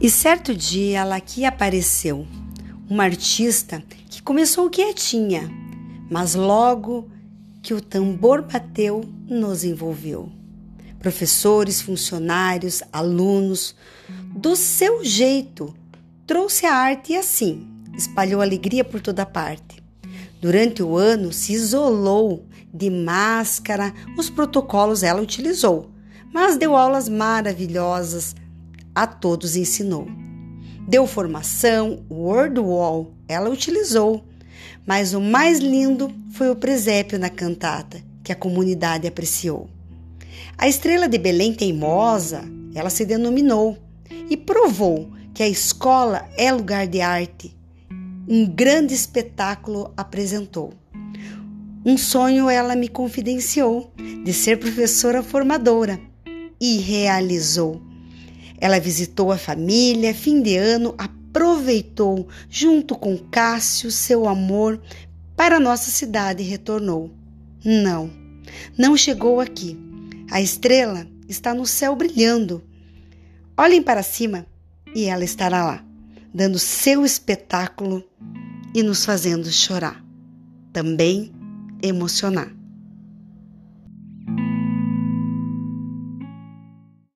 E certo dia ela aqui apareceu, uma artista que começou quietinha, mas logo que o tambor bateu, nos envolveu. Professores, funcionários, alunos, do seu jeito, trouxe a arte e assim espalhou alegria por toda parte. Durante o ano se isolou de máscara, os protocolos ela utilizou, mas deu aulas maravilhosas a todos ensinou. Deu formação, Word Wall, ela utilizou. Mas o mais lindo foi o presépio na cantata, que a comunidade apreciou. A estrela de Belém teimosa, ela se denominou e provou que a escola é lugar de arte. Um grande espetáculo apresentou. Um sonho ela me confidenciou de ser professora formadora e realizou ela visitou a família, fim de ano, aproveitou, junto com Cássio, seu amor, para nossa cidade e retornou. Não, não chegou aqui. A estrela está no céu brilhando. Olhem para cima e ela estará lá, dando seu espetáculo e nos fazendo chorar, também emocionar.